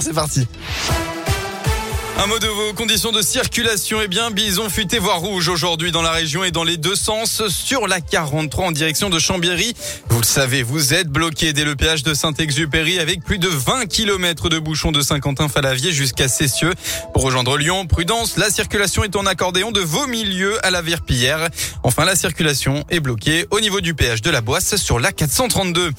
C'est parti. Un mot de vos conditions de circulation. Eh bien, bison futé voire rouge aujourd'hui dans la région et dans les deux sens sur la 43 en direction de Chambéry. Vous le savez, vous êtes bloqué dès le péage de Saint-Exupéry avec plus de 20 km de bouchons de Saint-Quentin-Falavier jusqu'à Cessieux. Pour rejoindre Lyon, prudence, la circulation est en accordéon de vos milieux à la Verpillière. Enfin, la circulation est bloquée au niveau du péage de la Boisse sur la 432.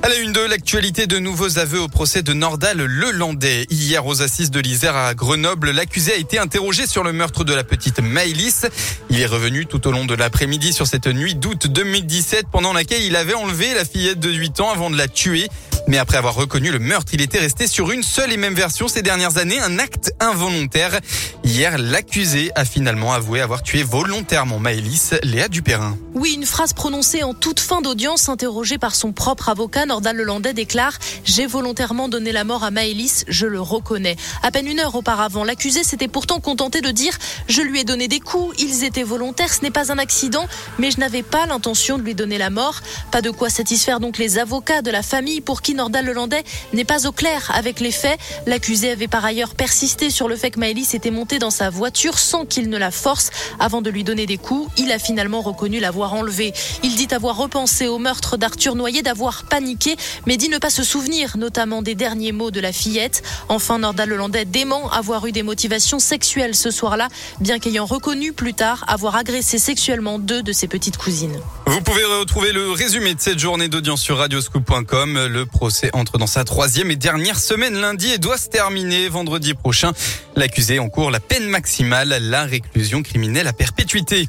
À la une de l'actualité, de nouveaux aveux au procès de Nordal Lelandais. Hier, aux assises de l'Isère à Grenoble, l'accusé a été interrogé sur le meurtre de la petite Maëlys. Il est revenu tout au long de l'après-midi sur cette nuit d'août 2017 pendant laquelle il avait enlevé la fillette de 8 ans avant de la tuer. Mais après avoir reconnu le meurtre, il était resté sur une seule et même version ces dernières années, un acte involontaire. Hier, l'accusé a finalement avoué avoir tué volontairement Maëlys, Léa Dupérin. Oui, une phrase prononcée en toute fin d'audience, interrogée par son propre avocat, Nordal Lelandais déclare J'ai volontairement donné la mort à Maëlys, je le reconnais. À peine une heure auparavant, l'accusé s'était pourtant contenté de dire Je lui ai donné des coups, ils étaient volontaires, ce n'est pas un accident, mais je n'avais pas l'intention de lui donner la mort. Pas de quoi satisfaire donc les avocats de la famille pour qui Nordal Lelandais n'est pas au clair avec les faits. L'accusé avait par ailleurs persisté sur le fait que Maëlys était montée dans sa voiture sans qu'il ne la force avant de lui donner des coups. Il a finalement reconnu l'avoir enlevée. Il dit avoir repensé au meurtre d'Arthur Noyer, d'avoir paniqué, mais dit ne pas se souvenir notamment des derniers mots de la fillette. Enfin, Nordal Lelandais dément avoir eu des motivations sexuelles ce soir-là, bien qu'ayant reconnu plus tard avoir agressé sexuellement deux de ses petites cousines. Vous pouvez retrouver le résumé de cette journée d'audience sur radioscoop.com. procès entre dans sa troisième et dernière semaine lundi et doit se terminer vendredi prochain. L'accusé encourt la peine maximale, la réclusion criminelle à perpétuité.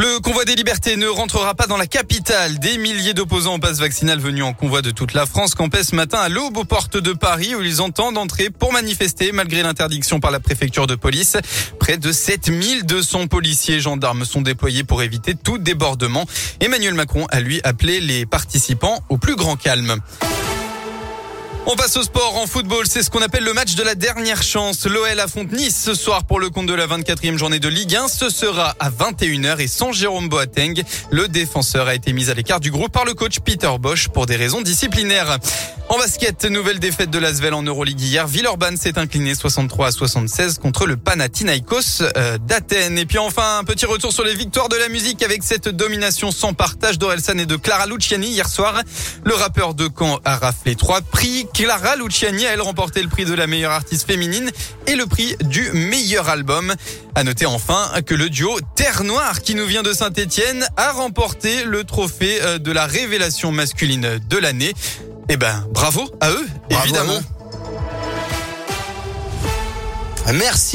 Le convoi des libertés ne rentrera pas dans la capitale. Des milliers d'opposants au passe vaccinal venus en convoi de toute la France campaient ce matin à l'aube aux portes de Paris où ils entendent entrer pour manifester malgré l'interdiction par la préfecture de police. Près de 7200 policiers et gendarmes sont déployés pour éviter tout débordement. Emmanuel Macron a lui appelé les participants au plus grand calme. On passe au sport en football. C'est ce qu'on appelle le match de la dernière chance. L'OL affronte Nice ce soir pour le compte de la 24e journée de Ligue 1. Ce sera à 21h et sans Jérôme Boateng. Le défenseur a été mis à l'écart du groupe par le coach Peter Bosch pour des raisons disciplinaires. En basket, nouvelle défaite de l'Asvel en Euroleague hier. Villeurbanne s'est incliné 63 à 76 contre le Panathinaikos euh, d'Athènes. Et puis enfin, un petit retour sur les victoires de la musique avec cette domination sans partage d'Orelsan et de Clara Luciani hier soir. Le rappeur de Caen a raflé trois prix. Clara Luciani a elle remporté le prix de la meilleure artiste féminine et le prix du meilleur album. À noter enfin que le duo Terre Noire qui nous vient de Saint-Étienne a remporté le trophée euh, de la révélation masculine de l'année. Eh ben, bravo à eux, Bravo évidemment. à eux. Merci.